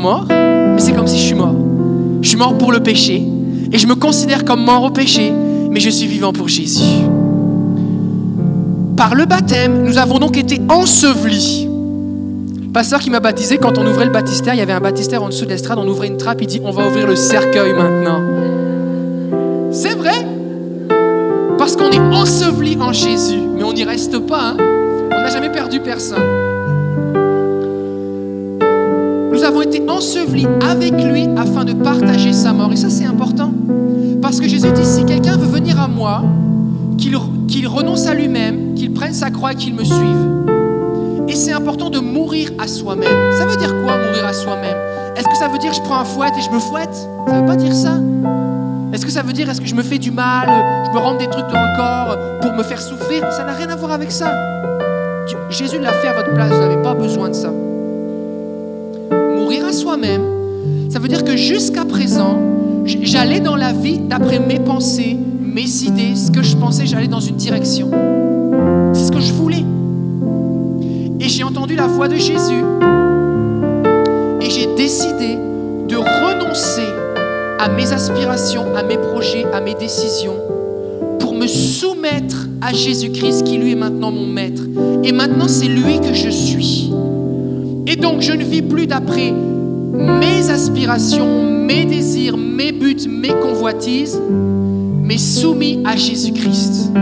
mort, mais c'est comme si je suis mort. Je suis mort pour le péché et je me considère comme mort au péché, mais je suis vivant pour Jésus. Par le baptême, nous avons donc été ensevelis. Pasteur qui m'a baptisé, quand on ouvrait le baptistère, il y avait un baptistère en dessous de l'estrade, on ouvrait une trappe, il dit on va ouvrir le cercueil maintenant. C'est vrai Parce qu'on est enseveli en Jésus, mais on n'y reste pas. Hein. On n'a jamais perdu personne. Avons été ensevelis avec lui afin de partager sa mort. Et ça, c'est important. Parce que Jésus dit, si quelqu'un veut venir à moi, qu'il renonce à lui-même, qu'il prenne sa croix et qu'il me suive. Et c'est important de mourir à soi-même. Ça veut dire quoi mourir à soi-même? Est-ce que ça veut dire je prends un fouet et je me fouette? Ça veut pas dire ça. Est-ce que ça veut dire est-ce que je me fais du mal, je me rends des trucs dans le corps pour me faire souffrir? Ça n'a rien à voir avec ça. Jésus l'a fait à votre place, vous n'avez pas besoin de ça. Soi-même, ça veut dire que jusqu'à présent, j'allais dans la vie d'après mes pensées, mes idées, ce que je pensais, j'allais dans une direction. C'est ce que je voulais. Et j'ai entendu la voix de Jésus et j'ai décidé de renoncer à mes aspirations, à mes projets, à mes décisions pour me soumettre à Jésus-Christ qui lui est maintenant mon maître. Et maintenant c'est lui que je suis. Et donc je ne vis plus d'après mes aspirations, mes désirs, mes buts, mes convoitises, mais soumis à Jésus-Christ.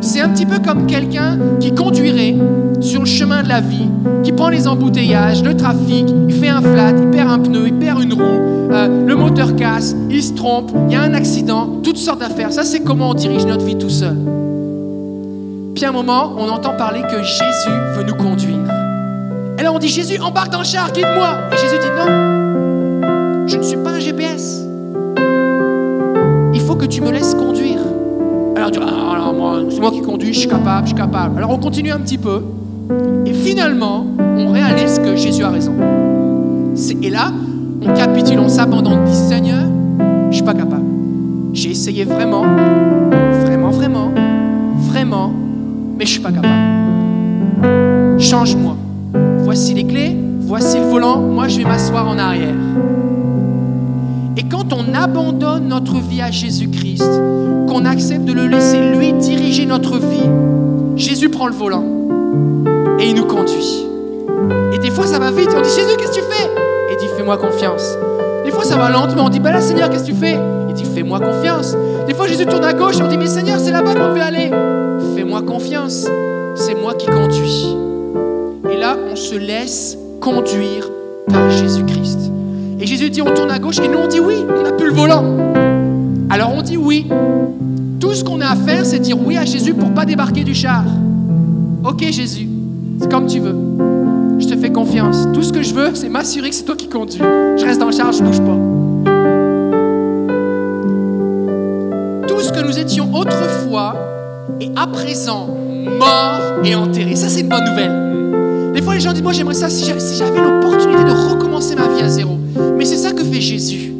C'est un petit peu comme quelqu'un qui conduirait sur le chemin de la vie, qui prend les embouteillages, le trafic, il fait un flat, il perd un pneu, il perd une roue, euh, le moteur casse, il se trompe, il y a un accident, toutes sortes d'affaires. Ça, c'est comment on dirige notre vie tout seul. Puis à un moment, on entend parler que Jésus veut nous conduire. Et là, on dit Jésus, embarque dans le char, guide-moi. Et Jésus dit non, je ne suis pas un GPS que tu me laisses conduire. Alors tu ah, moi, c'est moi qui conduis, je suis capable, je suis capable. Alors on continue un petit peu. Et finalement, on réalise que Jésus a raison. Et là, on capitule, on s'abandonne, on dit Seigneur, je suis pas capable. J'ai essayé vraiment, vraiment, vraiment, vraiment, mais je suis pas capable. Change-moi. Voici les clés, voici le volant, moi je vais m'asseoir en arrière. Et quand on abandonne notre vie à Jésus-Christ, qu'on accepte de le laisser lui diriger notre vie, Jésus prend le volant et il nous conduit. Et des fois ça va vite, on dit Jésus, qu'est-ce que tu fais? Et il dit fais-moi confiance. Des fois ça va lentement, on dit bah là Seigneur, qu'est-ce que tu fais? Il dit fais-moi confiance. Des fois Jésus tourne à gauche et on dit mais Seigneur, c'est là-bas qu'on veut aller. Fais-moi confiance, c'est moi qui conduis. On se laisse conduire par Jésus-Christ. Et Jésus dit, on tourne à gauche, et nous on dit oui, on n'a plus le volant. Alors on dit oui. Tout ce qu'on a à faire, c'est dire oui à Jésus pour pas débarquer du char. Ok Jésus, c'est comme tu veux. Je te fais confiance. Tout ce que je veux, c'est m'assurer que c'est toi qui conduis. Je reste dans le char, je bouge pas. Tout ce que nous étions autrefois est à présent mort et enterré. Ça, c'est une bonne nouvelle. Des fois, les gens disent, moi, j'aimerais ça si j'avais l'opportunité de recommencer ma vie à zéro. Mais c'est ça que fait Jésus.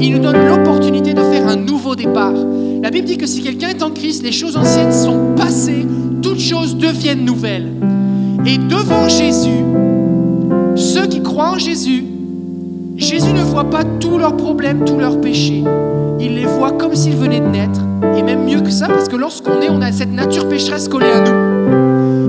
Il nous donne l'opportunité de faire un nouveau départ. La Bible dit que si quelqu'un est en Christ, les choses anciennes sont passées, toutes choses deviennent nouvelles. Et devant Jésus, ceux qui croient en Jésus, Jésus ne voit pas tous leurs problèmes, tous leurs péchés. Il les voit comme s'ils venaient de naître. Et même mieux que ça, parce que lorsqu'on est, on a cette nature pécheresse collée à nous.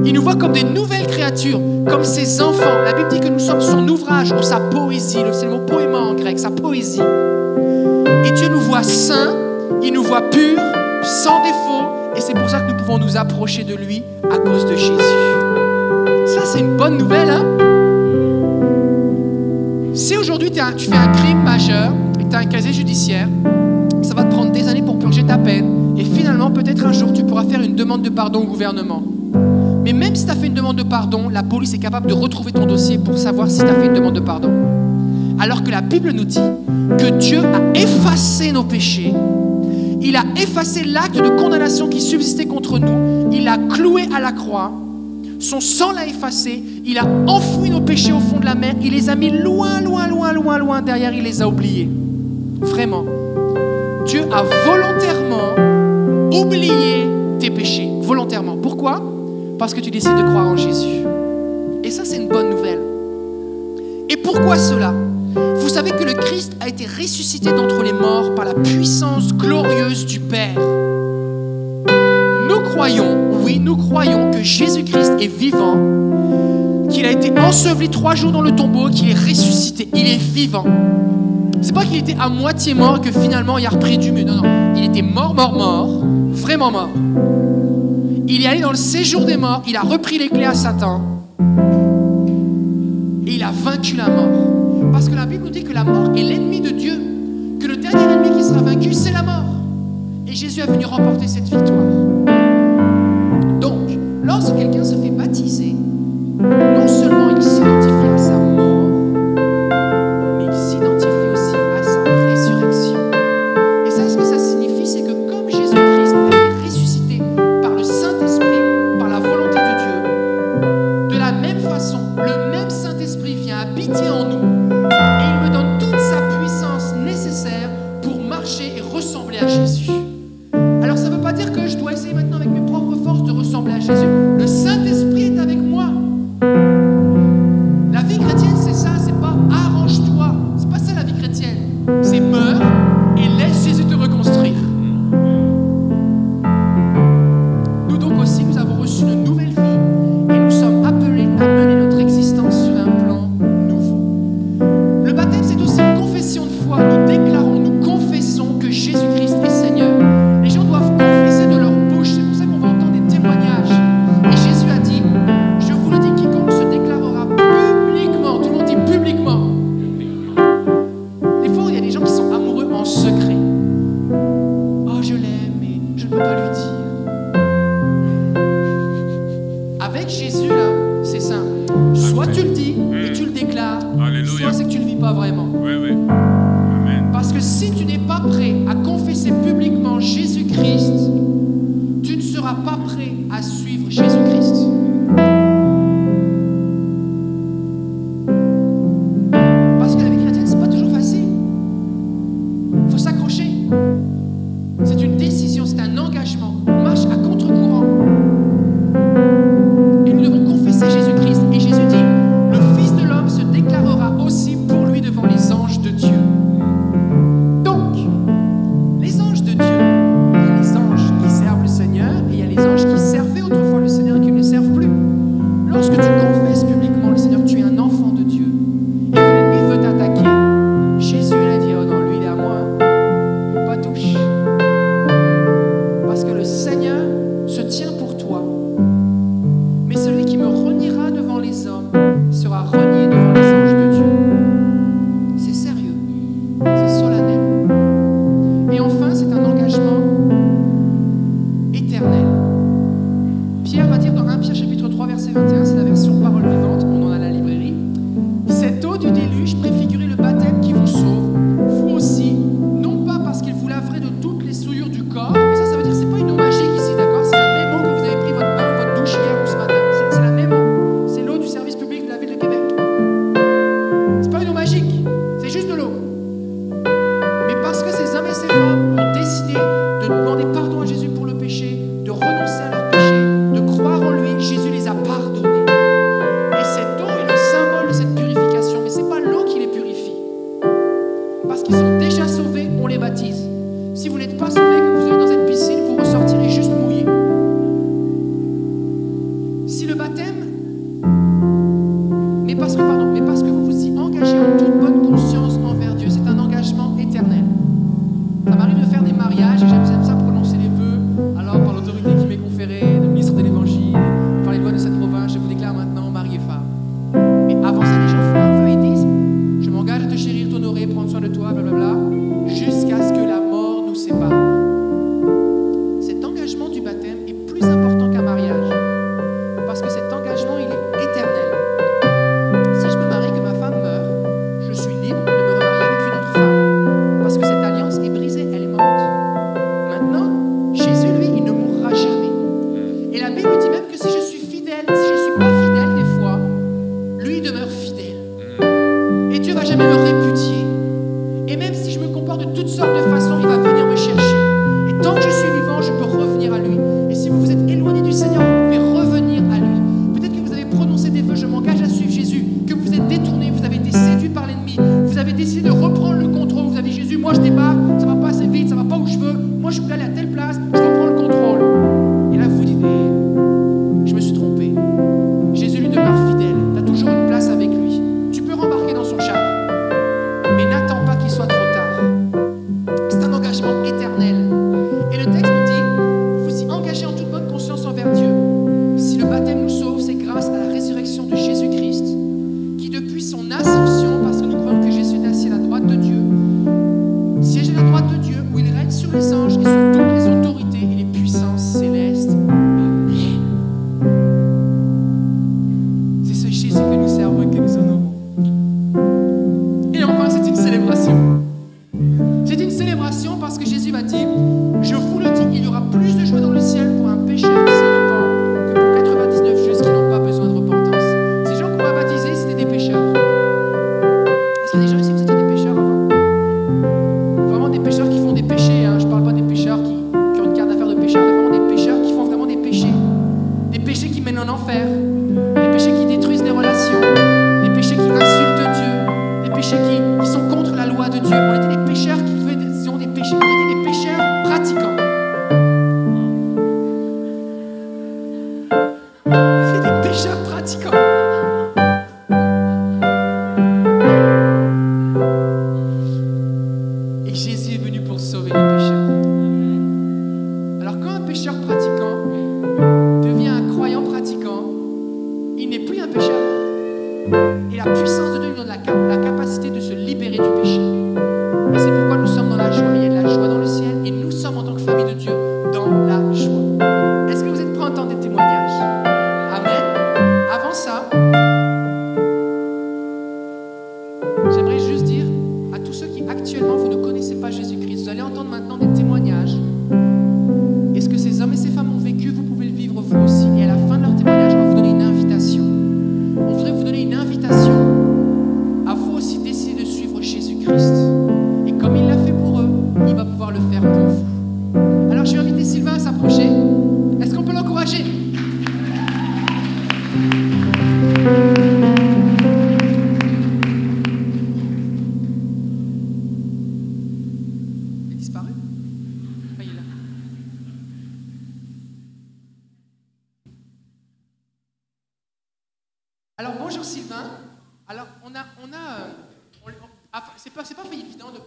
Il nous voit comme des nouvelles créatures comme ses enfants. La Bible dit que nous sommes son ouvrage ou sa poésie. C'est le mot poéma en grec, sa poésie. Et Dieu nous voit saints, il nous voit purs, sans défaut. Et c'est pour ça que nous pouvons nous approcher de lui à cause de Jésus. Ça, c'est une bonne nouvelle, hein? Si aujourd'hui tu fais un crime majeur et tu as un casier judiciaire, ça va te prendre des années pour purger ta peine. Et finalement, peut-être un jour, tu pourras faire une demande de pardon au gouvernement. Mais même si tu as fait une demande de pardon, la police est capable de retrouver ton dossier pour savoir si tu as fait une demande de pardon. Alors que la Bible nous dit que Dieu a effacé nos péchés. Il a effacé l'acte de condamnation qui subsistait contre nous. Il l'a cloué à la croix. Son sang l'a effacé. Il a enfoui nos péchés au fond de la mer. Il les a mis loin, loin, loin, loin, loin derrière. Il les a oubliés. Vraiment. Dieu a volontairement oublié tes péchés. Volontairement. Pourquoi? parce que tu décides de croire en Jésus. Et ça, c'est une bonne nouvelle. Et pourquoi cela? Vous savez que le Christ a été ressuscité d'entre les morts par la puissance glorieuse du Père. Nous croyons, oui, nous croyons que Jésus-Christ est vivant, qu'il a été enseveli trois jours dans le tombeau, qu'il est ressuscité, il est vivant. C'est pas qu'il était à moitié mort et que finalement il a repris du mieux. Non, non. Il était mort, mort, mort, vraiment mort il est allé dans le séjour des morts, il a repris les clés à Satan et il a vaincu la mort. Parce que la Bible nous dit que la mort est l'ennemi de Dieu, que le dernier ennemi qui sera vaincu, c'est la mort. Et Jésus est venu remporter cette victoire. Donc, lorsque quelqu'un se fait baptiser, non seulement plus important.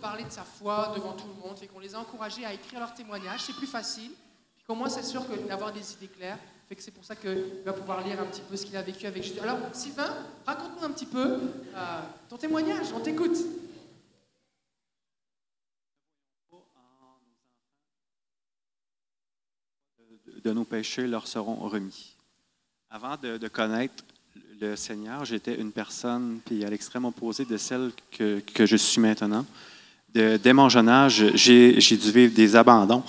Parler de sa foi devant tout le monde, fait qu'on les a encouragés à écrire leur témoignage, c'est plus facile. Puis qu'au moins c'est sûr d'avoir des idées claires, fait que c'est pour ça qu'il va pouvoir lire un petit peu ce qu'il a vécu avec Jésus. Alors Sylvain, raconte-nous un petit peu euh, ton témoignage, on t'écoute. de nos péchés leur seront remis. Avant de, connaître le Seigneur, j'étais une personne, puis à l'extrême opposé de celle que je suis maintenant. De- dès mon jeune âge, j'ai dû vivre des abandons,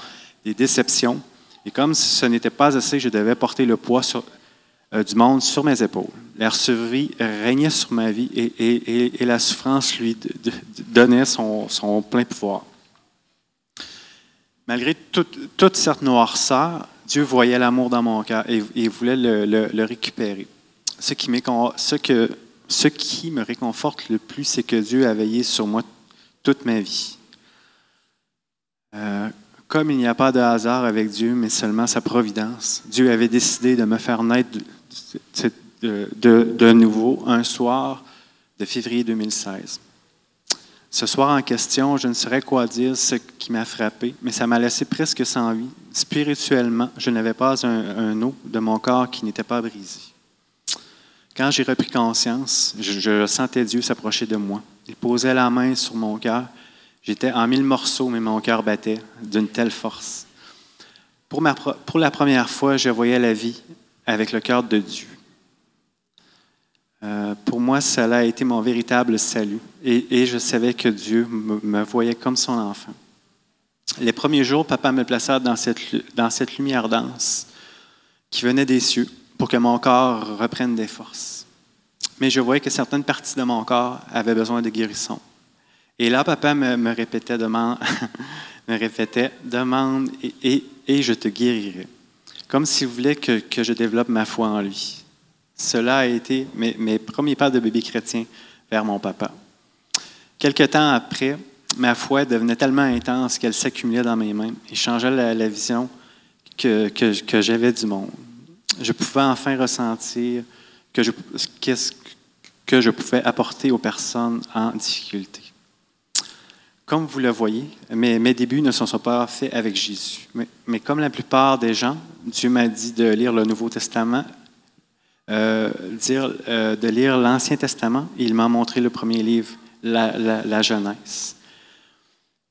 des déceptions. Et comme ce n'était pas assez, je devais porter le poids euh, du monde sur mes épaules. L'air survie régnait sur ma vie et, la souffrance lui donnait son, plein pouvoir. Malgré toute, toute cette noirceur, Dieu voyait l'amour dans mon cœur et, voulait le, récupérer. Ce qui me réconforte le plus, c'est que Dieu a veillé sur moi toute ma vie. Euh, comme il n'y a pas de hasard avec Dieu, mais seulement sa providence, Dieu avait décidé de me faire naître de, nouveau un soir de février 2016. Ce soir en question, je ne saurais quoi dire ce qui m'a frappé, mais ça m'a laissé presque sans vie. Spirituellement, je n'avais pas un, un de mon corps qui n'était pas brisé. Quand j'ai repris conscience, je sentais Dieu s'approcher de moi. Il posait la main sur mon cœur. J'étais en mille morceaux, mais mon cœur battait d'une telle force. Pour, la première fois, je voyais la vie avec le cœur de Dieu. Euh, pour moi, cela a été mon véritable salut. Et, je savais que Dieu me, voyait comme son enfant. Les premiers jours, papa me plaça dans cette, dans cette lumière dense qui venait des cieux pour que mon corps reprenne des forces. Mais je voyais que certaines parties de mon corps avaient besoin de guérison. Et là, papa me, répétait, demande, me répétait, demande et, et- et je te guérirai. Comme s'il voulait que, que je développe ma foi en lui. Cela a été mes, mes premiers pas de bébé chrétien vers mon papa. Quelque temps après, ma foi devenait tellement intense qu'elle s'accumulait dans mes mains et changeait la, la vision que, que- que j'avais du monde. Je pouvais enfin ressentir que je, qu'est-ce que je pouvais apporter aux personnes en difficulté. Comme vous le voyez, mes, mes débuts ne se sont pas faits avec Jésus. Mais, mais comme la plupart des gens, Dieu m'a dit de lire le Nouveau Testament, euh, euh, de lire l'Ancien Testament. Il m'a montré le premier livre, la, la- Genèse.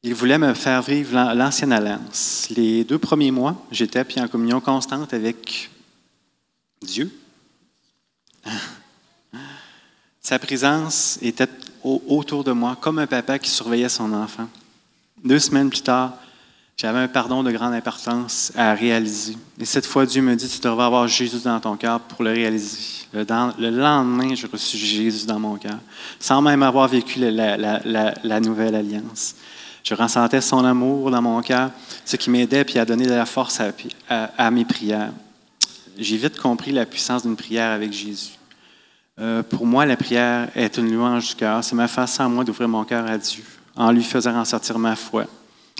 Il voulait me faire vivre l'an- l'Ancienne Alliance. Les deux premiers mois, j'étais en communion constante avec Dieu. Sa présence était au- autour de moi, comme un papa qui surveillait son enfant. Deux semaines plus tard, j'avais un pardon de grande importance à réaliser. Et cette fois, Dieu me dit, tu devrais avoir Jésus dans ton cœur pour le réaliser. Le, lendemain, j'ai reçu Jésus dans mon cœur, sans même avoir vécu la, nouvelle alliance. Je ressentais son amour dans mon cœur, ce qui m'aidait puis à donner de la force à mes prières. J'ai vite compris la puissance d'une prière avec Jésus. Euh, pour moi, la prière est une louange du cœur. C'est ma façon à moi d'ouvrir mon cœur à Dieu, en lui faisant ressortir ma foi,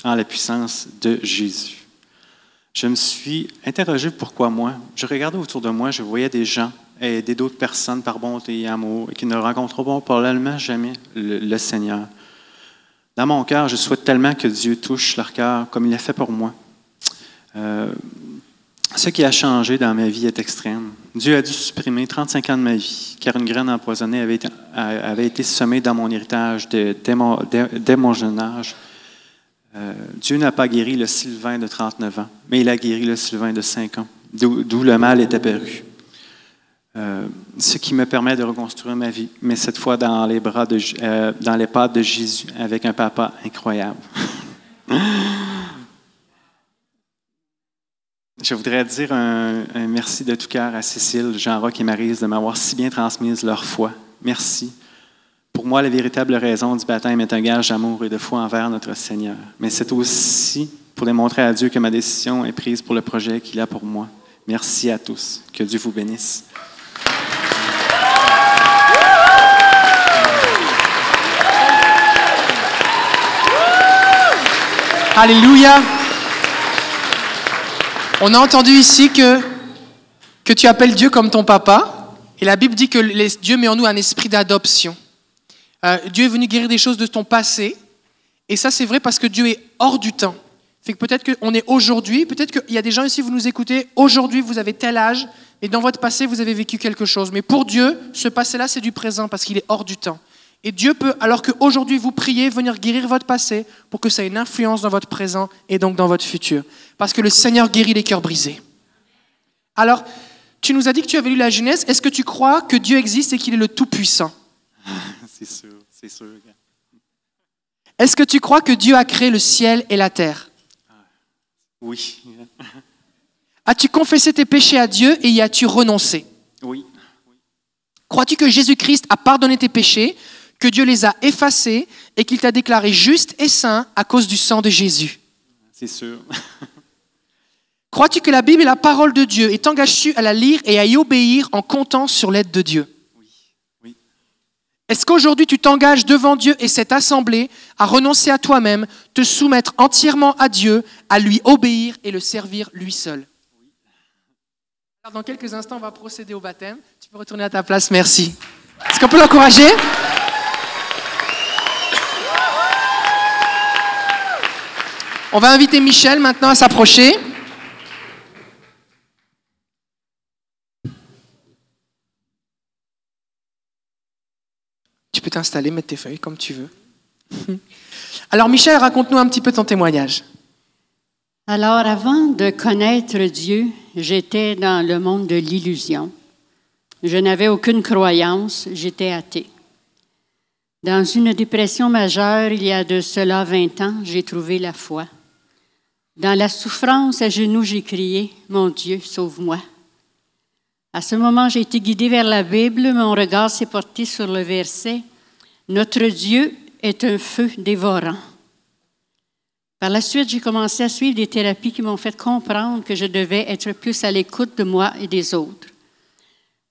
en la puissance de Jésus. Je me suis interrogé pourquoi moi. Je regardais autour de moi, je voyais des gens aider d'autres personnes par bonté et amour et qui ne rencontreront probablement jamais le, le Seigneur. Dans mon cœur, je souhaite tellement que Dieu touche leur cœur comme il l'a fait pour moi. Euh, ce qui a changé dans ma vie est extrême. Dieu a dû supprimer 35 ans de ma vie, car une graine empoisonnée avait été, semée dans mon héritage dès, mon, jeune âge. Dieu n'a pas guéri le Sylvain de 39 ans, mais il a guéri le Sylvain de 5 ans, d'où le mal est apparu. Euh, ce qui me permet de reconstruire ma vie, mais cette fois dans les bras de, euh, dans les pattes de Jésus, avec un papa incroyable. Je voudrais dire un, merci de tout cœur à Cécile, Jean-Roch et Marise de m'avoir si bien transmise leur foi. Merci. Pour moi, la véritable raison du baptême est un gage d'amour et de foi envers notre Seigneur. Mais c'est aussi pour démontrer à Dieu que ma décision est prise pour le projet qu'il a pour moi. Merci à tous. Que Dieu vous bénisse. Alléluia. On a entendu ici que, que tu appelles Dieu comme ton papa. Et la Bible dit que Dieu met en nous un esprit d'adoption. Euh, Dieu est venu guérir des choses de ton passé. Et ça, c'est vrai parce que Dieu est hors du temps. Fait que peut-être qu'on est aujourd'hui, peut-être qu'il y a des gens ici, vous nous écoutez, aujourd'hui, vous avez tel âge, et dans votre passé, vous avez vécu quelque chose. Mais pour Dieu, ce passé-là, c'est du présent parce qu'il est hors du temps. Et Dieu peut, alors qu'aujourd'hui vous priez, venir guérir votre passé pour que ça ait une influence dans votre présent et donc dans votre futur. Parce que le Seigneur guérit les cœurs brisés. Alors, tu nous as dit que tu avais lu la Genèse. Est-ce que tu crois que Dieu existe et qu'il est le Tout-Puissant? C'est sûr, c'est sûr. Est-ce que tu crois que Dieu a créé le ciel et la terre? Oui, As-tu confessé tes péchés à Dieu et y as-tu renoncé? Oui, Crois-tu que Jésus-Christ a pardonné tes péchés, que Dieu les a effacés et qu'il t'a déclaré juste et saint à cause du sang de Jésus c'est sûr. Crois-tu que la Bible est la parole de Dieu et t'engages-tu à la lire et à y obéir en comptant sur l'aide de Dieu? Oui, oui, Est-ce qu'aujourd'hui tu t'engages devant Dieu et cette assemblée à renoncer à toi-même, te soumettre entièrement à Dieu, à lui obéir et le servir lui seul? Alors, Dans quelques instants, on va procéder au baptême. Tu peux retourner à ta place, merci. Est-ce qu'on peut l'encourager? On va inviter Michel maintenant à s'approcher. Tu peux t'installer, mettre tes feuilles comme tu veux. Alors Michel, raconte-nous un petit peu ton témoignage. Alors, avant de connaître Dieu, j'étais dans le monde de l'illusion. Je n'avais aucune croyance, j'étais athée. Dans une dépression majeure, il y a de cela 20 ans, j'ai trouvé la foi. Dans la souffrance, à genoux, j'ai crié, Mon Dieu, sauve-moi. À ce moment, j'ai été guidée vers la Bible, mon regard s'est porté sur le verset, Notre Dieu est un feu dévorant. Par la suite, j'ai commencé à suivre des thérapies qui m'ont fait comprendre que je devais être plus à l'écoute de moi et des autres.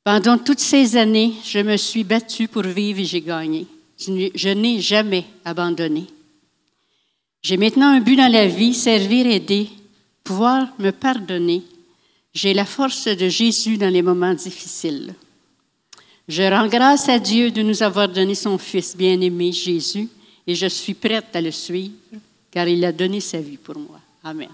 Pendant toutes ces années, je me suis battue pour vivre et j'ai gagné. Je n'ai jamais abandonné. J'ai maintenant un but dans la vie, servir, aider, pouvoir me pardonner. J'ai la force de Jésus dans les moments difficiles. Je rends grâce à Dieu de nous avoir donné son Fils bien-aimé Jésus et je suis prête à le suivre car il a donné sa vie pour moi. Amen.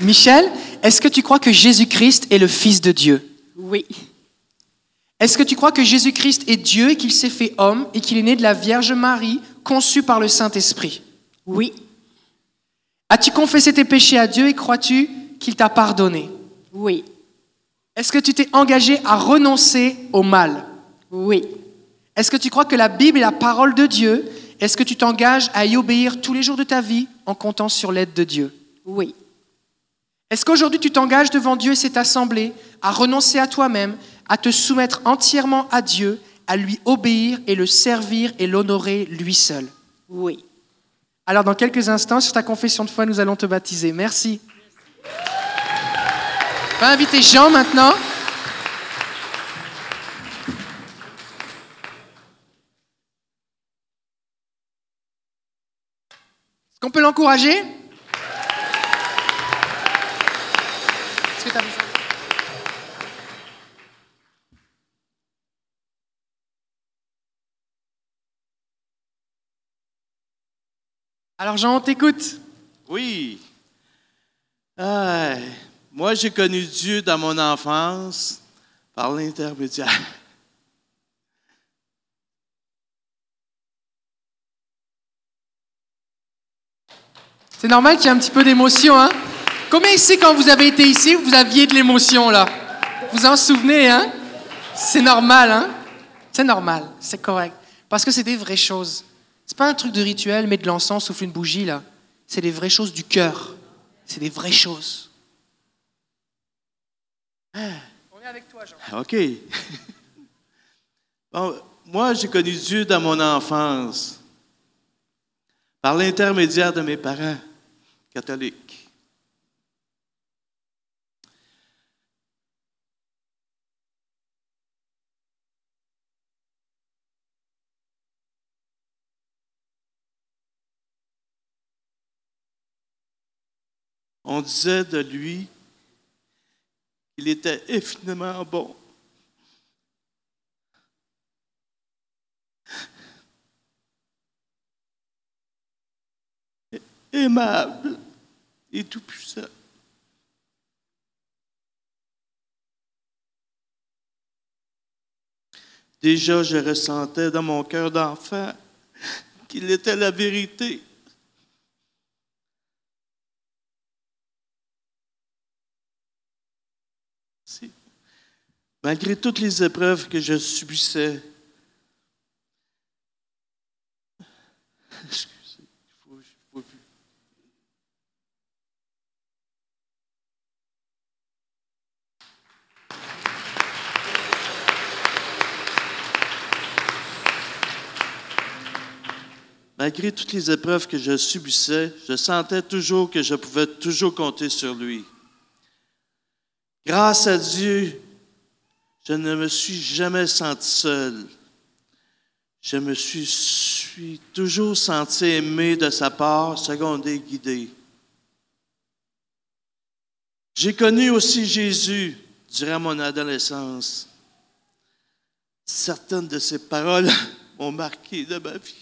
Michel, est-ce que tu crois que Jésus-Christ est le Fils de Dieu? Oui. Est-ce que tu crois que Jésus-Christ est Dieu et qu'il s'est fait homme et qu'il est né de la Vierge Marie, conçu par le Saint-Esprit? Oui. As-tu confessé tes péchés à Dieu et crois-tu qu'il t'a pardonné? Oui. Est-ce que tu t'es engagé à renoncer au mal? Oui. Est-ce que tu crois que la Bible est la parole de Dieu? Est-ce que tu t'engages à y obéir tous les jours de ta vie en comptant sur l'aide de Dieu? Oui. Est-ce qu'aujourd'hui tu t'engages devant Dieu et cette assemblée à renoncer à toi-même, à te soumettre entièrement à Dieu, à lui obéir et le servir et l'honorer lui seul? Oui. Alors dans quelques instants, sur ta confession de foi, nous allons te baptiser. Merci. On va inviter Jean maintenant. Est-ce qu'on peut l'encourager? Alors Jean, on t'écoute. Oui. Ah, moi, j'ai connu Dieu dans mon enfance par l'intermédiaire. C'est normal qu'il y ait un petit peu d'émotion, hein? Combien ici, quand vous avez été ici, vous aviez de l'émotion, là? Vous en souvenez, hein? C'est normal, hein? C'est normal, c'est correct. Parce que c'est des vraies choses. C'est pas un truc de rituel, mettre de l'encens, souffler une bougie, là. C'est des vraies choses du cœur. C'est des vraies choses. On est avec toi, Jean. OK. Bon, moi, j'ai connu Dieu dans mon enfance par l'intermédiaire de mes parents catholiques. On disait de lui qu'il était infiniment bon. aimable et tout-puissant. Déjà, je ressentais dans mon cœur d'enfant qu'il était la vérité. Si. Malgré toutes les épreuves que je subissais. Malgré toutes les épreuves que je subissais, je sentais toujours que je pouvais toujours compter sur lui. Grâce à Dieu, je ne me suis jamais senti seul. Je me suis, toujours senti aimé de sa part, secondé, guidé. J'ai connu aussi Jésus durant mon adolescence. Certaines de ses paroles m'ont marqué de ma vie.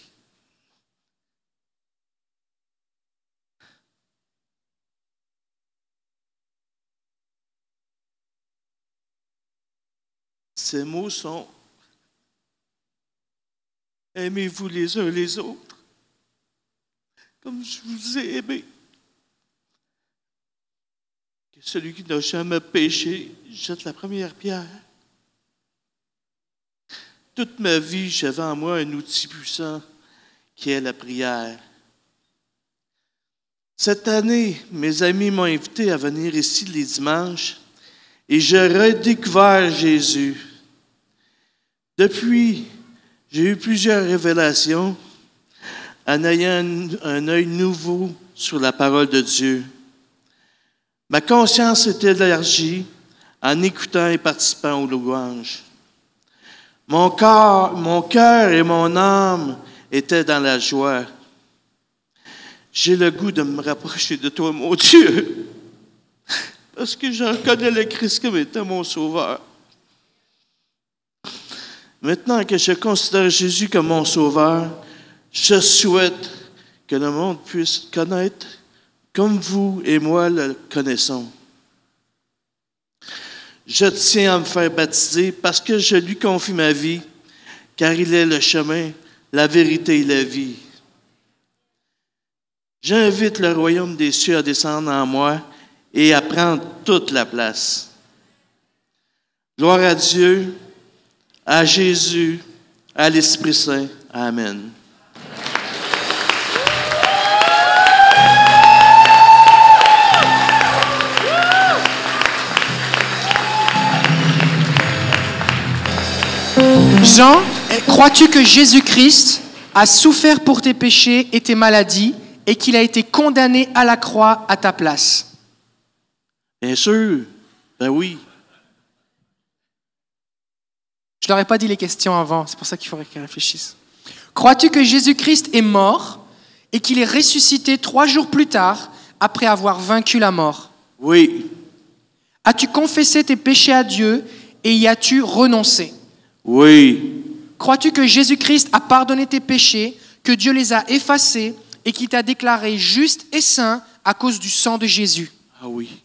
Ces mots sont Aimez-vous les uns les autres comme je vous ai aimé. Que celui qui n'a jamais péché jette la première pierre. Toute ma vie, j'avais en moi un outil puissant qui est la prière. Cette année, mes amis m'ont invité à venir ici les dimanches et j'ai redécouvert Jésus. Depuis, j'ai eu plusieurs révélations en ayant un, œil nouveau sur la parole de Dieu. Ma conscience était élargie en écoutant et participant aux louanges. Mon corps, mon cœur et mon âme étaient dans la joie. J'ai le goût de me rapprocher de toi, mon Dieu, parce que je reconnais le Christ comme étant mon sauveur. Maintenant que je considère Jésus comme mon sauveur, je souhaite que le monde puisse connaître comme vous et moi le connaissons. Je tiens à me faire baptiser parce que je lui confie ma vie, car il est le chemin, la vérité et la vie. J'invite le royaume des cieux à descendre en moi et à prendre toute la place. Gloire à Dieu, à Jésus, à l'Esprit Saint. Amen. Jean, crois-tu que Jésus-Christ a souffert pour tes péchés et tes maladies et qu'il a été condamné à la croix à ta place? Bien sûr, ben oui. Je leur ai pas dit les questions avant, c'est pour ça qu'il faudrait qu'ils réfléchissent. Crois-tu que Jésus-Christ est mort et qu'il est ressuscité trois jours plus tard après avoir vaincu la mort? Oui, As-tu confessé tes péchés à Dieu et y as-tu renoncé? Oui, Crois-tu que Jésus-Christ a pardonné tes péchés, que Dieu les a effacés et qu'il t'a déclaré juste et saint à cause du sang de Jésus? Ah oui, oui.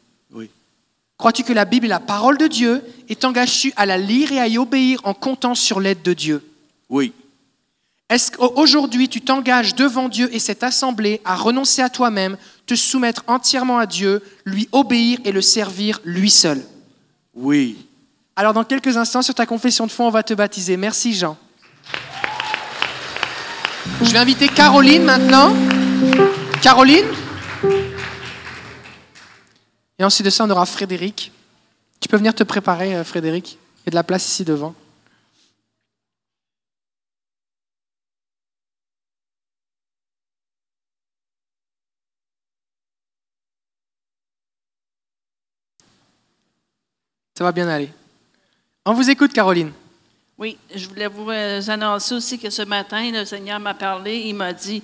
Crois-tu que la Bible est la parole de Dieu et t'engages-tu à la lire et à y obéir en comptant sur l'aide de Dieu? Oui, Est-ce qu'aujourd'hui tu t'engages devant Dieu et cette assemblée à renoncer à toi-même, te soumettre entièrement à Dieu, lui obéir et le servir lui seul? Oui. Alors dans quelques instants sur ta confession de foi, on va te baptiser. Merci Jean. Je vais inviter Caroline maintenant. Caroline? Et ensuite de ça, on aura Frédéric. Tu peux venir te préparer, euh, Frédéric. Il y a de la place ici devant. Ça va bien aller. On vous écoute, Caroline. Oui, je voulais vous euh, annoncer aussi que ce matin, le Seigneur m'a parlé. Il m'a dit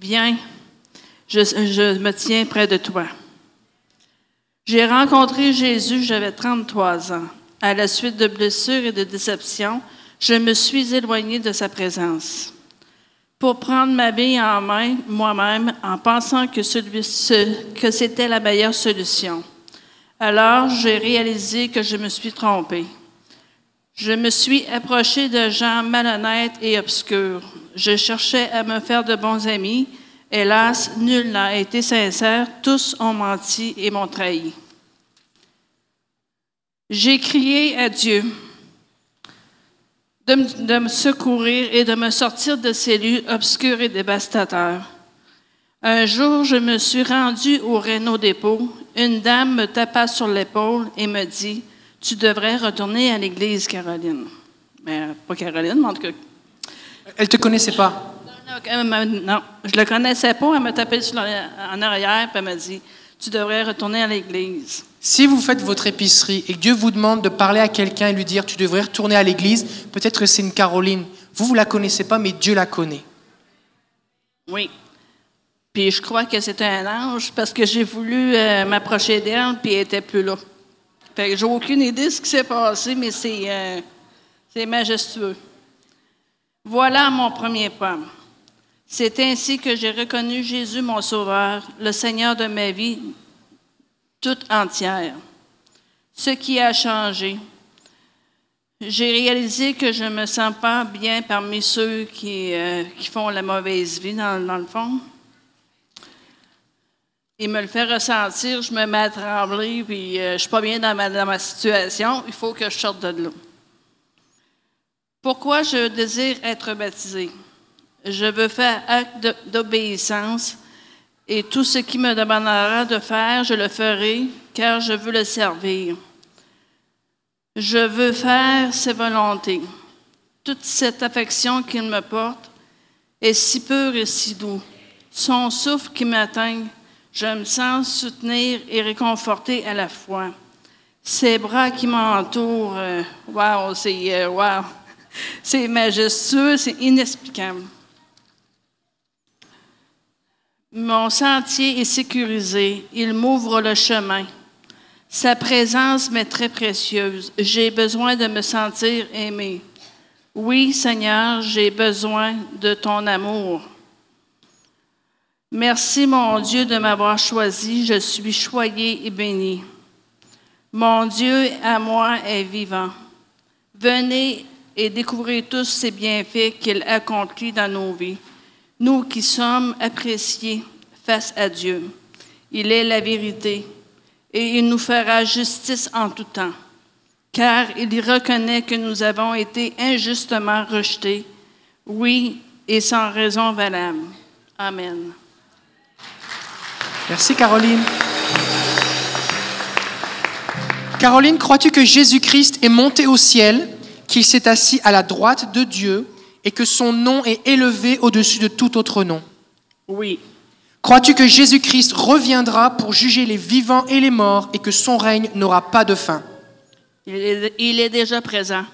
Viens, je, je me tiens près de toi. J'ai rencontré Jésus, j'avais 33 ans. À la suite de blessures et de déceptions, je me suis éloignée de sa présence. Pour prendre ma vie en main moi-même en pensant que, c'était la meilleure solution. Alors, j'ai réalisé que je me suis trompée. Je me suis approchée de gens malhonnêtes et obscurs. Je cherchais à me faire de bons amis. Hélas, nul n'a été sincère. Tous ont menti et m'ont trahi. J'ai crié à Dieu de, me- secourir et de me sortir de ces lieux obscurs et dévastateurs. Un jour, je me suis rendue au Renault dépôt. Une dame me tapa sur l'épaule et me dit Tu devrais retourner à l'église, Caroline. Mais pas Caroline, en tout cas. Elle te connaissait pas. Non, je le connaissais pas. Elle m'a tapé sur en arrière et elle m'a dit Tu devrais retourner à l'église. Si vous faites votre épicerie et que Dieu vous demande de parler à quelqu'un et lui dire tu devrais retourner à l'église, peut-être que c'est une Caroline. Vous, vous la connaissez pas, mais Dieu la connaît. Oui. Puis je crois que c'était un ange parce que j'ai voulu euh, m'approcher d'elle puis elle était plus là. Fait que j'ai aucune idée de ce qui s'est passé, mais c'est euh, c'est majestueux. Voilà mon premier pas. C'est ainsi que j'ai reconnu Jésus mon Sauveur, le Seigneur de ma vie toute entière. Ce qui a changé, j'ai réalisé que je ne me sens pas bien parmi ceux qui, euh, qui font la mauvaise vie, dans, dans le fond. Il me le fait ressentir, je me mets à trembler, puis euh, je ne suis pas bien dans ma, dans ma situation, il faut que je sorte de là. Pourquoi je désire être baptisé? Je veux faire acte d'obéissance et tout ce qui me demandera de faire, je le ferai, car je veux le servir. Je veux faire ses volontés. Toute cette affection qu'il me porte est si pure et si doux. Son souffle qui m'atteint, Je me sens soutenir et réconforter à la fois. Ces bras qui m'entourent, euh, wow, euh. C'est majestueux, c'est inexplicable. Mon sentier est sécurisé, il m'ouvre le chemin. Sa présence m'est très précieuse. J'ai besoin de me sentir aimé. Oui, Seigneur, j'ai besoin de ton amour. Merci, mon Dieu, de m'avoir choisi. Je suis choyé et béni. Mon Dieu à moi est vivant. Venez et découvrez tous ces bienfaits qu'il accomplit dans nos vies, nous qui sommes appréciés face à Dieu. Il est la vérité et il nous fera justice en tout temps, car il reconnaît que nous avons été injustement rejetés, oui, et sans raison valable. Amen. Merci Caroline. Caroline, crois-tu que Jésus-Christ est monté au ciel, qu'il s'est assis à la droite de Dieu et que son nom est élevé au-dessus de tout autre nom Oui, Crois-tu que Jésus-Christ reviendra pour juger les vivants et les morts et que son règne n'aura pas de fin? Il est, il est déjà présent.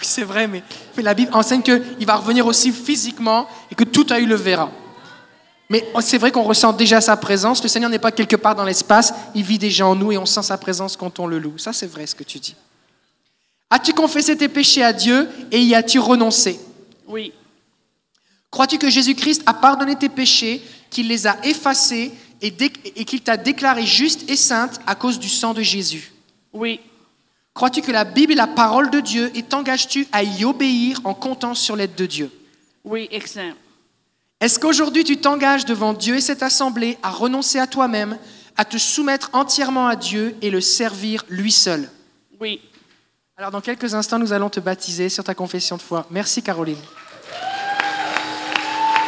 Oui, c'est vrai, mais, mais la Bible enseigne qu'il va revenir aussi physiquement et que tout œil le verra. Mais c'est vrai qu'on ressent déjà sa présence. Le Seigneur n'est pas quelque part dans l'espace, il vit déjà en nous et on sent sa présence quand on le loue. Ça, c'est vrai ce que tu dis. As-tu confessé tes péchés à Dieu et y as-tu renoncé? Oui, Crois-tu que Jésus-Christ a pardonné tes péchés, qu'il les a effacés et, qu'il t'a déclaré juste et sainte à cause du sang de Jésus? Oui, Crois-tu que la Bible est la parole de Dieu et t'engages-tu à y obéir en comptant sur l'aide de Dieu? Oui, excellent. Est-ce qu'aujourd'hui tu t'engages devant Dieu et cette assemblée à renoncer à toi-même, à te soumettre entièrement à Dieu et le servir lui seul? Oui, Alors dans quelques instants, nous allons te baptiser sur ta confession de foi. Merci Caroline.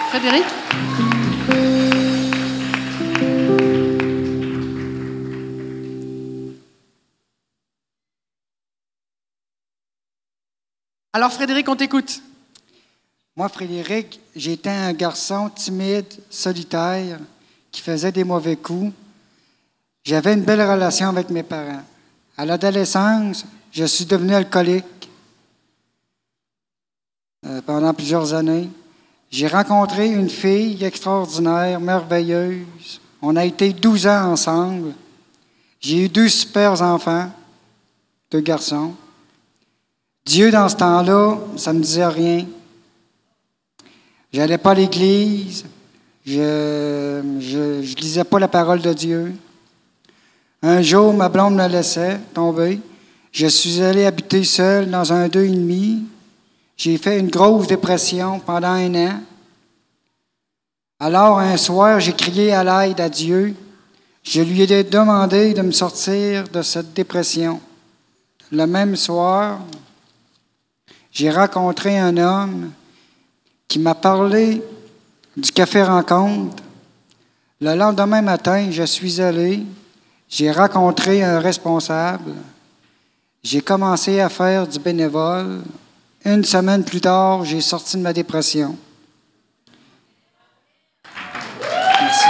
Frédéric? Alors Frédéric, on t'écoute. Moi, Frédéric, j'étais un garçon timide, solitaire, qui faisait des mauvais coups. J'avais une belle relation avec mes parents. À l'adolescence, je suis devenu alcoolique euh, pendant plusieurs années. J'ai rencontré une fille extraordinaire, merveilleuse. On a été 12 ans ensemble. J'ai eu deux super enfants, deux garçons. Dieu, dans ce temps-là, ça me disait rien. J'allais pas à l'église. Je, je, je lisais pas la parole de Dieu. Un jour, ma blonde me laissait tomber. Je suis allé habiter seul dans un deux et demi. J'ai fait une grosse dépression pendant un an. Alors, un soir, j'ai crié à l'aide à Dieu. Je lui ai demandé de me sortir de cette dépression. Le même soir, j'ai rencontré un homme qui m'a parlé du café rencontre. Le lendemain matin, je suis allé, j'ai rencontré un responsable, j'ai commencé à faire du bénévole. Une semaine plus tard, j'ai sorti de ma dépression. Merci.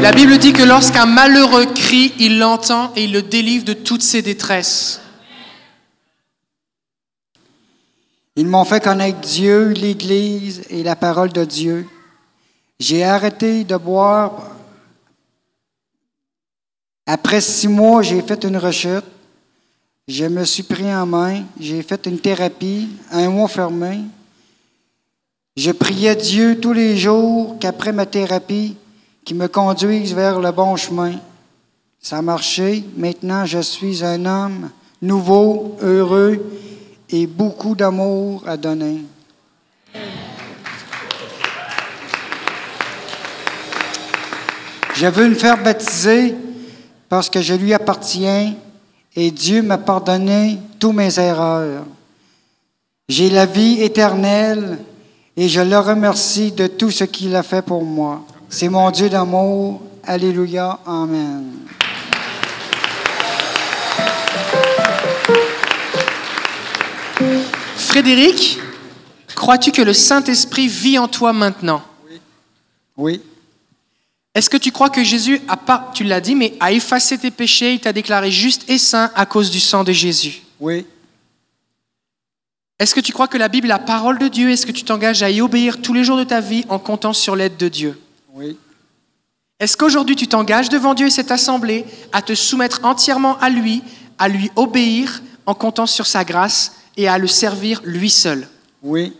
La Bible dit que lorsqu'un malheureux crie, il l'entend et il le délivre de toutes ses détresses. Ils m'ont fait connaître Dieu, l'Église et la parole de Dieu. J'ai arrêté de boire. Après six mois, j'ai fait une rechute. Je me suis pris en main. J'ai fait une thérapie, un mois fermé. Je priais Dieu tous les jours qu'après ma thérapie, qu'il me conduise vers le bon chemin. Ça a marché. Maintenant, je suis un homme nouveau, heureux et beaucoup d'amour à donner. Je veux me faire baptiser parce que je lui appartiens et Dieu m'a pardonné tous mes erreurs. J'ai la vie éternelle et je le remercie de tout ce qu'il a fait pour moi. C'est mon Dieu d'amour. Alléluia. Amen. Frédéric, Crois-tu que le Saint-Esprit vit en toi maintenant? Oui. Est-ce que tu crois que Jésus a pas, tu l'as dit, mais a effacé tes péchés, il t'a déclaré juste et saint à cause du sang de Jésus? Oui. Est-ce que tu crois que la Bible est la parole de Dieu Est-ce que tu t'engages à y obéir tous les jours de ta vie en comptant sur l'aide de Dieu? Oui. Est-ce qu'aujourd'hui tu t'engages devant Dieu et cette assemblée à te soumettre entièrement à lui, à lui obéir en comptant sur sa grâce et à le servir lui seul? Oui.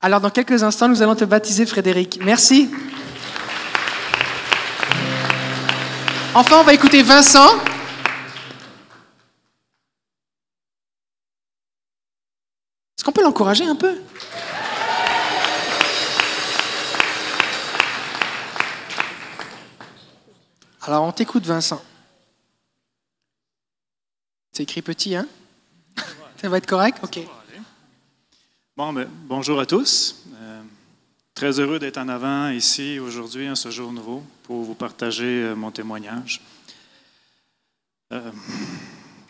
Alors dans quelques instants, nous allons te baptiser Frédéric. Merci. Enfin, on va écouter Vincent. Est-ce qu'on peut l'encourager un peu? Alors, on t'écoute, Vincent. C'est écrit petit, hein? Ça va être correct? Ok. Bon, ben, bonjour à tous. Très heureux d'être en avant ici aujourd'hui, en ce jour nouveau, pour vous partager euh, mon témoignage. Euh,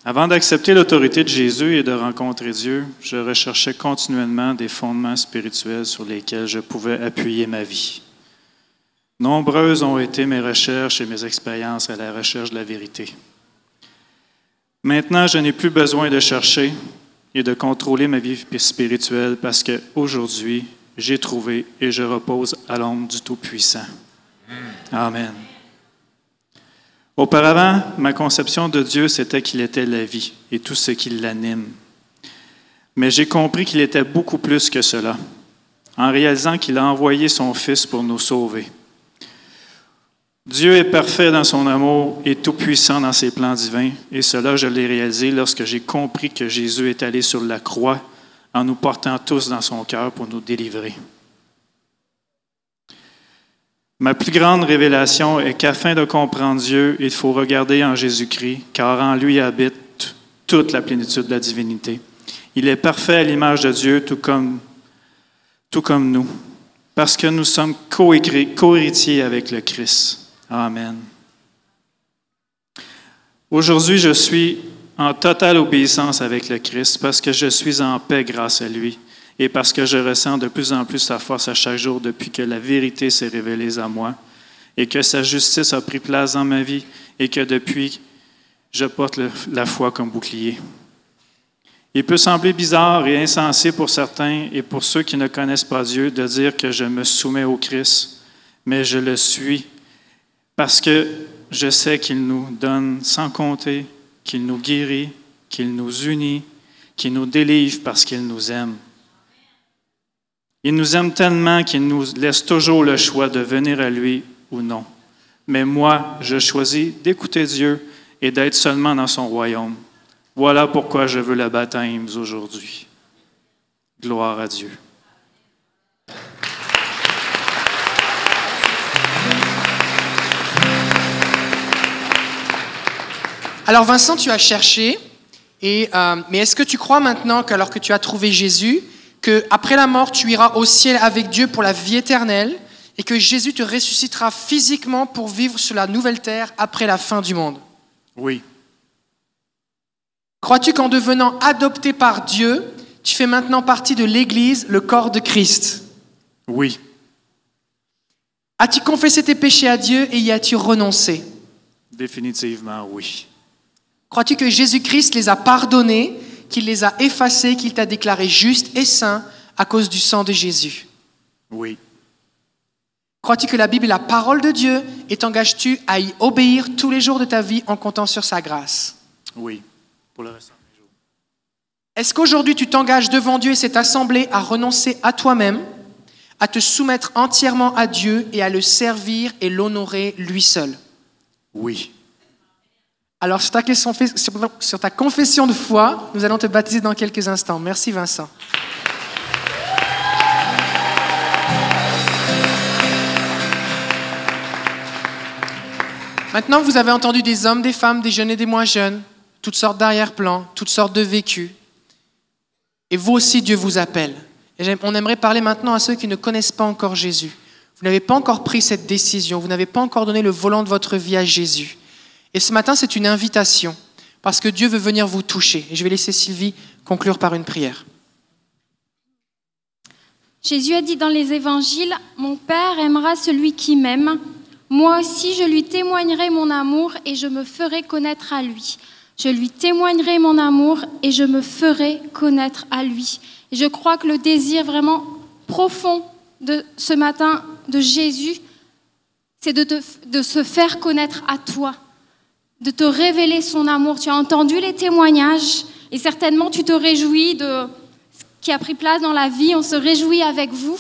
avant d'accepter l'autorité de Jésus et de rencontrer Dieu, je recherchais continuellement des fondements spirituels sur lesquels je pouvais appuyer ma vie. Nombreuses ont été mes recherches et mes expériences à la recherche de la vérité. Maintenant, je n'ai plus besoin de chercher et de contrôler ma vie spirituelle parce qu'aujourd'hui, j'ai trouvé et je repose à l'ombre du Tout-Puissant. Amen. Auparavant, ma conception de Dieu, c'était qu'il était la vie et tout ce qui l'anime. Mais j'ai compris qu'il était beaucoup plus que cela, en réalisant qu'il a envoyé son Fils pour nous sauver. Dieu est parfait dans son amour et tout-puissant dans ses plans divins, et cela je l'ai réalisé lorsque j'ai compris que Jésus est allé sur la croix en nous portant tous dans son cœur pour nous délivrer. Ma plus grande révélation est qu'afin de comprendre Dieu, il faut regarder en Jésus-Christ, car en lui habite toute la plénitude de la divinité. Il est parfait à l'image de Dieu, tout comme, tout comme nous, parce que nous sommes co-héritiers avec le Christ. Amen. Aujourd'hui, je suis en totale obéissance avec le Christ parce que je suis en paix grâce à lui et parce que je ressens de plus en plus sa force à chaque jour depuis que la vérité s'est révélée à moi et que sa justice a pris place dans ma vie et que depuis, je porte la foi comme bouclier. Il peut sembler bizarre et insensé pour certains et pour ceux qui ne connaissent pas Dieu de dire que je me soumets au Christ, mais je le suis parce que je sais qu'il nous donne sans compter, qu'il nous guérit, qu'il nous unit, qu'il nous délivre parce qu'il nous aime. Il nous aime tellement qu'il nous laisse toujours le choix de venir à lui ou non. Mais moi, je choisis d'écouter Dieu et d'être seulement dans son royaume. Voilà pourquoi je veux le baptême aujourd'hui. Gloire à Dieu. Alors Vincent, tu as cherché, et, euh, mais est-ce que tu crois maintenant qu'alors que tu as trouvé Jésus, qu'après la mort, tu iras au ciel avec Dieu pour la vie éternelle, et que Jésus te ressuscitera physiquement pour vivre sur la nouvelle terre après la fin du monde? Oui. Crois-tu qu'en devenant adopté par Dieu, tu fais maintenant partie de l'Église, le corps de Christ? Oui. As-tu confessé tes péchés à Dieu et y as-tu renoncé? Définitivement oui. Crois-tu que Jésus-Christ les a pardonnés, qu'il les a effacés, qu'il t'a déclaré juste et saint à cause du sang de Jésus? Oui. Crois-tu que la Bible est la parole de Dieu et t'engages-tu à y obéir tous les jours de ta vie en comptant sur sa grâce? Oui, pour le reste de mes jours. Est-ce qu'aujourd'hui tu t'engages devant Dieu et cette assemblée à renoncer à toi-même, à te soumettre entièrement à Dieu et à le servir et l'honorer lui seul? Oui. Alors sur ta, sur ta confession de foi, nous allons te baptiser dans quelques instants. Merci Vincent. Maintenant, vous avez entendu des hommes, des femmes, des jeunes et des moins jeunes, toutes sortes d'arrière-plans, toutes sortes de vécus. Et vous aussi, Dieu vous appelle. On aimerait parler maintenant à ceux qui ne connaissent pas encore Jésus. Vous n'avez pas encore pris cette décision, vous n'avez pas encore donné le volant de votre vie à Jésus. Et ce matin, c'est une invitation, parce que Dieu veut venir vous toucher. Et je vais laisser Sylvie conclure par une prière. Jésus a dit dans les évangiles, Mon Père aimera celui qui m'aime. Moi aussi, je lui témoignerai mon amour et je me ferai connaître à lui. Je lui témoignerai mon amour et je me ferai connaître à lui. Et je crois que le désir vraiment profond de ce matin de Jésus, c'est de, de se faire connaître à toi, de te révéler son amour. Tu as entendu les témoignages et certainement tu te réjouis de ce qui a pris place dans la vie. On se réjouit avec vous.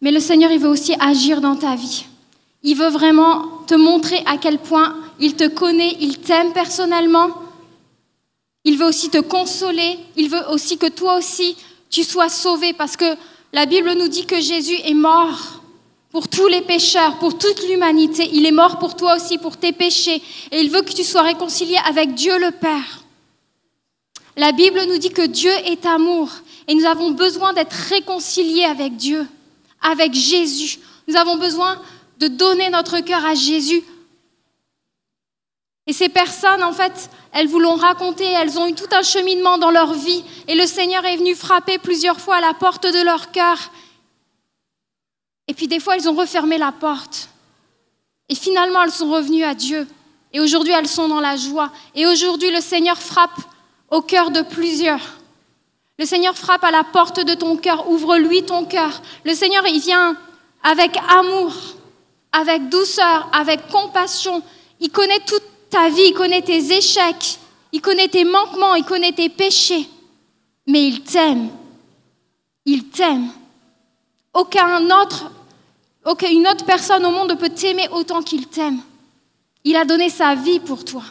Mais le Seigneur, il veut aussi agir dans ta vie. Il veut vraiment te montrer à quel point il te connaît, il t'aime personnellement. Il veut aussi te consoler. Il veut aussi que toi aussi, tu sois sauvé parce que la Bible nous dit que Jésus est mort pour tous les pécheurs, pour toute l'humanité. Il est mort pour toi aussi, pour tes péchés. Et il veut que tu sois réconcilié avec Dieu le Père. La Bible nous dit que Dieu est amour et nous avons besoin d'être réconciliés avec Dieu, avec Jésus. Nous avons besoin de donner notre cœur à Jésus. Et ces personnes, en fait, elles vous l'ont raconté, elles ont eu tout un cheminement dans leur vie et le Seigneur est venu frapper plusieurs fois à la porte de leur cœur. Et puis des fois, elles ont refermé la porte. Et finalement, elles sont revenues à Dieu. Et aujourd'hui, elles sont dans la joie. Et aujourd'hui, le Seigneur frappe au cœur de plusieurs. Le Seigneur frappe à la porte de ton cœur. Ouvre-lui ton cœur. Le Seigneur, il vient avec amour, avec douceur, avec compassion. Il connaît toute ta vie, il connaît tes échecs, il connaît tes manquements, il connaît tes péchés. Mais il t'aime. Il t'aime. Aucun autre, aucune autre personne au monde ne peut t'aimer autant qu'il t'aime. Il a donné sa vie pour toi.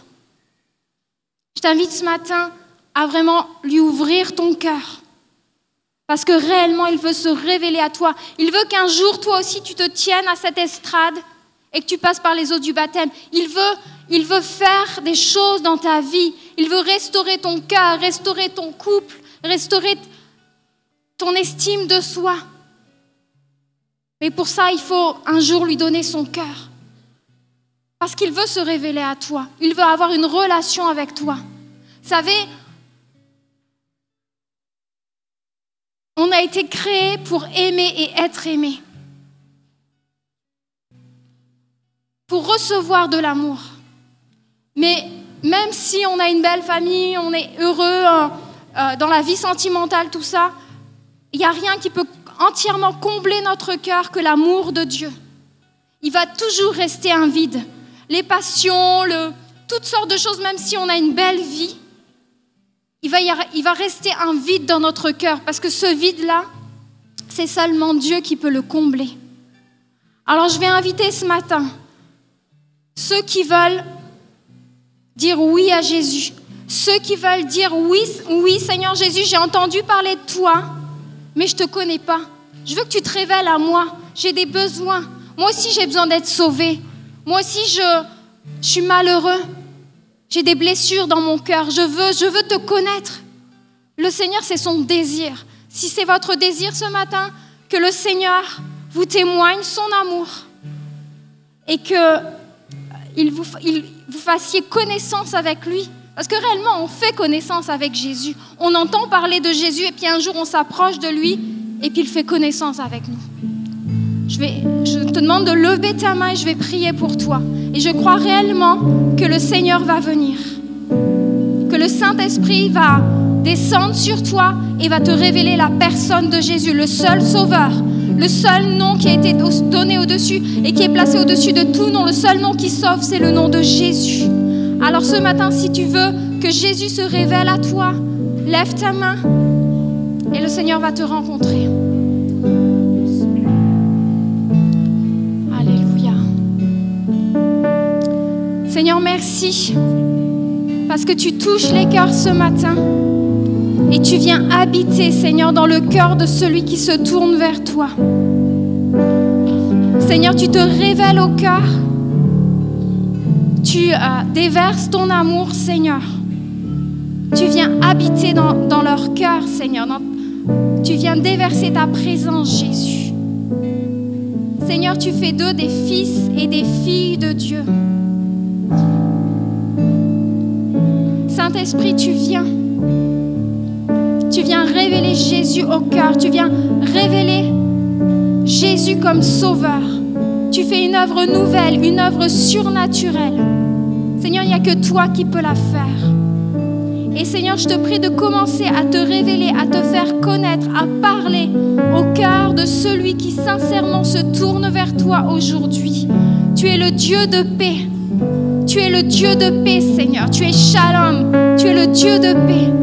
Je t'invite ce matin à vraiment lui ouvrir ton cœur. Parce que réellement, il veut se révéler à toi. Il veut qu'un jour, toi aussi, tu te tiennes à cette estrade et que tu passes par les eaux du baptême. Il veut, il veut faire des choses dans ta vie. Il veut restaurer ton cœur, restaurer ton couple, restaurer ton estime de soi. Mais pour ça, il faut un jour lui donner son cœur. Parce qu'il veut se révéler à toi. Il veut avoir une relation avec toi. Vous savez, on a été créé pour aimer et être aimé. Pour recevoir de l'amour. Mais même si on a une belle famille, on est heureux euh, euh, dans la vie sentimentale, tout ça, il n'y a rien qui peut entièrement combler notre cœur que l'amour de Dieu. Il va toujours rester un vide. Les passions, toutes sortes de choses, même si on a une belle vie, il va, y il va rester un vide dans notre cœur parce que ce vide-là, c'est seulement Dieu qui peut le combler. Alors je vais inviter ce matin ceux qui veulent dire oui à Jésus, ceux qui veulent dire oui, oui Seigneur Jésus, j'ai entendu parler de toi, mais je ne te connais pas. Je veux que tu te révèles à moi. J'ai des besoins. Moi aussi, j'ai besoin d'être sauvé. Moi aussi, je, je suis malheureux. J'ai des blessures dans mon cœur. Je veux, je veux te connaître. Le Seigneur, c'est son désir. Si c'est votre désir ce matin, que le Seigneur vous témoigne son amour et que il vous, il- vous fassiez connaissance avec lui. Parce que réellement, on fait connaissance avec Jésus. On entend parler de Jésus et puis un jour, on s'approche de lui et puis il fait connaissance avec nous. Je, te demande de lever ta main et je vais prier pour toi. Et je crois réellement que le Seigneur va venir. Que le Saint-Esprit va descendre sur toi et va te révéler la personne de Jésus, le seul sauveur, le seul nom qui a été donné au-dessus et qui est placé au-dessus de tout nom. Le seul nom qui sauve, c'est le nom de Jésus. Alors ce matin, si tu veux que Jésus se révèle à toi, lève ta main et le Seigneur va te rencontrer. Alléluia. Seigneur, merci parce que tu touches les cœurs ce matin et tu viens habiter, Seigneur, dans le cœur de celui qui se tourne vers toi. Seigneur, tu te révèles au cœur. Tu euh, déverses ton amour, Seigneur. Tu viens habiter dans, leur cœur, Seigneur. Tu viens déverser ta présence, Jésus. Seigneur, tu fais d'eux des fils et des filles de Dieu. Saint-Esprit, tu viens. Tu viens révéler Jésus au cœur. Tu viens révéler Jésus comme sauveur. Tu fais une œuvre nouvelle, une œuvre surnaturelle. Seigneur, il n'y a que toi qui peux la faire. Et Seigneur, je te prie de commencer à te révéler, à te faire connaître, à parler au cœur de celui qui sincèrement se tourne vers toi aujourd'hui. Tu es le Dieu de paix. Tu es le Dieu de paix, Seigneur. Tu es Shalom. Tu es le Dieu de paix.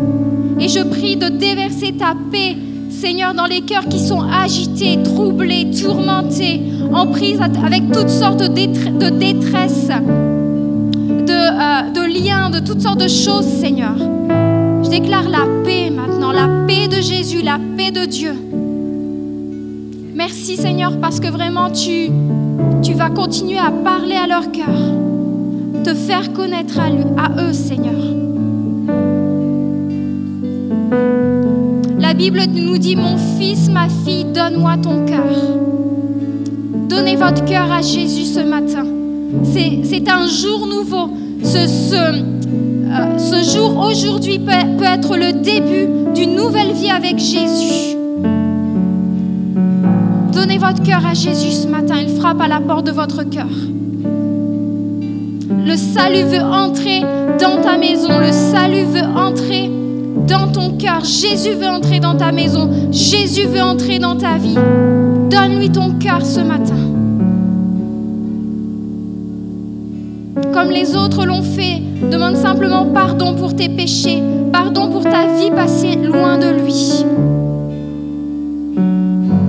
Et je prie de déverser ta paix, Seigneur, dans les cœurs qui sont agités, troublés, tourmentés, en prise avec toutes sortes de, détre- de détresse, de toutes sortes de choses, Seigneur. Je déclare la paix maintenant, la paix de Jésus, la paix de Dieu. Merci, Seigneur, parce que vraiment tu, tu vas continuer à parler à leur cœur, te faire connaître à, lui- à eux, Seigneur. La Bible nous dit, mon fils, ma fille, donne-moi ton cœur. Donnez votre cœur à Jésus ce matin. C'est un jour nouveau. Euh, ce jour aujourd'hui peut, peut être le début d'une nouvelle vie avec Jésus. Donnez votre cœur à Jésus ce matin. Il frappe à la porte de votre cœur. Le salut veut entrer dans ta maison. Le salut veut entrer dans ton cœur. Jésus veut entrer dans ta maison. Jésus veut entrer dans ta vie. Donne-lui ton cœur ce matin. Comme les autres l'ont fait, demande simplement pardon pour tes péchés, pardon pour ta vie passée loin de lui.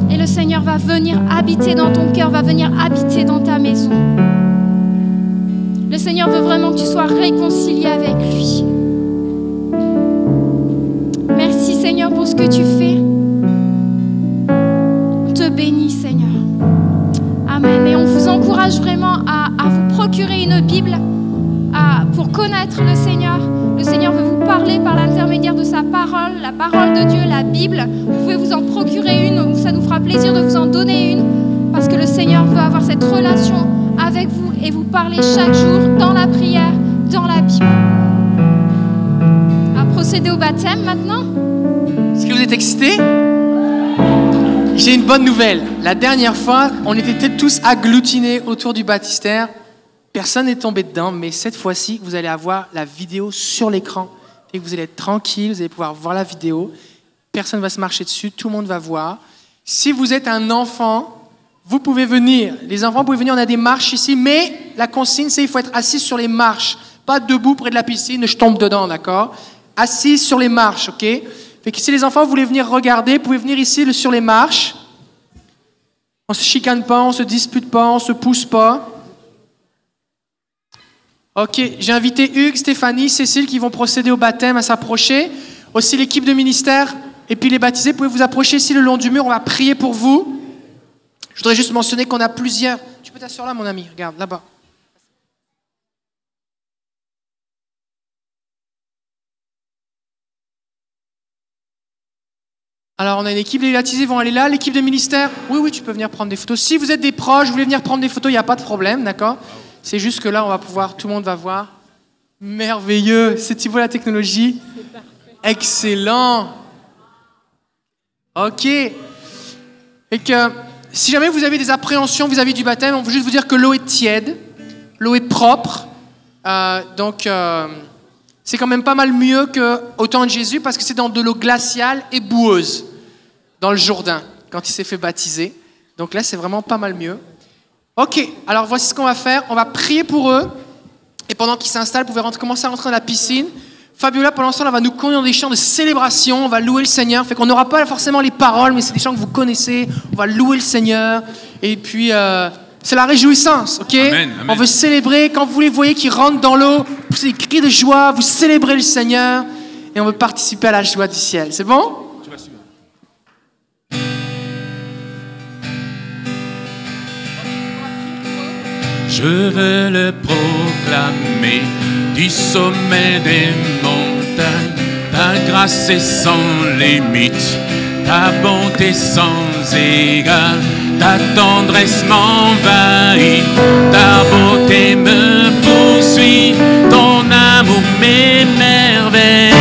Et le Seigneur va venir habiter dans ton cœur, va venir habiter dans ta maison. Le Seigneur veut vraiment que tu sois réconcilié avec lui. Merci Seigneur pour ce que tu fais. On te bénit Seigneur. Amen. Et on vous encourage vraiment à, procurer une Bible pour connaître le Seigneur. Le Seigneur veut vous parler par l'intermédiaire de sa parole, la parole de Dieu, la Bible. Vous pouvez vous en procurer une, ça nous fera plaisir de vous en donner une, parce que le Seigneur veut avoir cette relation avec vous et vous parler chaque jour dans la prière, dans la Bible. À procéder au baptême maintenant. Est-ce que vous êtes excités? J'ai une bonne nouvelle. La dernière fois, on était tous agglutinés autour du baptistère. Personne n'est tombé dedans, mais cette fois-ci, vous allez avoir la vidéo sur l'écran. Et vous allez être tranquille, vous allez pouvoir voir la vidéo. Personne ne va se marcher dessus, tout le monde va voir. Si vous êtes un enfant, vous pouvez venir. Les enfants, pouvez venir, on a des marches ici, mais la consigne, c'est qu'il faut être assis sur les marches. Pas debout près de la piscine, je tombe dedans, d'accord? Assis sur les marches, ok? Fait si les enfants voulaient venir regarder, vous pouvez venir ici sur les marches. On se chicane pas, on se dispute pas, on se pousse pas. Ok, j'ai invité Hugues, Stéphanie, Cécile qui vont procéder au baptême à s'approcher. Aussi l'équipe de ministère et puis les baptisés, pouvez vous approcher ici le long du mur, on va prier pour vous. Je voudrais juste mentionner qu'on a plusieurs. Tu peux t'asseoir là, mon ami, regarde, là-bas. Alors, on a une équipe, les baptisés vont aller là, l'équipe de ministère, oui, oui, tu peux venir prendre des photos. Si vous êtes des proches, vous voulez venir prendre des photos, il n'y a pas de problème, d'accord? C'est juste que là, on va pouvoir, tout le monde va voir. Merveilleux, c'est vois la technologie Excellent Ok. Et que si jamais vous avez des appréhensions vis-à-vis du baptême, on veut juste vous dire que l'eau est tiède, l'eau est propre, euh, donc euh, c'est quand même pas mal mieux qu'au temps de Jésus parce que c'est dans de l'eau glaciale et boueuse dans le Jourdain quand il s'est fait baptiser. Donc là, c'est vraiment pas mal mieux. Ok, alors voici ce qu'on va faire. On va prier pour eux. Et pendant qu'ils s'installent, vous pouvez commencer à rentrer dans la piscine. Fabiola, pendant ce temps, elle va nous conduire dans des chants de célébration. On va louer le Seigneur. Fait qu'on n'aura pas forcément les paroles, mais c'est des chants que vous connaissez. On va louer le Seigneur. Et puis, euh, c'est la réjouissance, ok? Amen, amen. On veut célébrer. Quand vous les voyez qui rentrent dans l'eau, vous des cris de joie, vous célébrez le Seigneur. Et on veut participer à la joie du ciel. C'est bon? Je veux le proclamer du sommet des montagnes. Ta grâce est sans limite, ta bonté sans égale, ta tendresse m'envahit, ta beauté me poursuit, ton amour m'émerveille.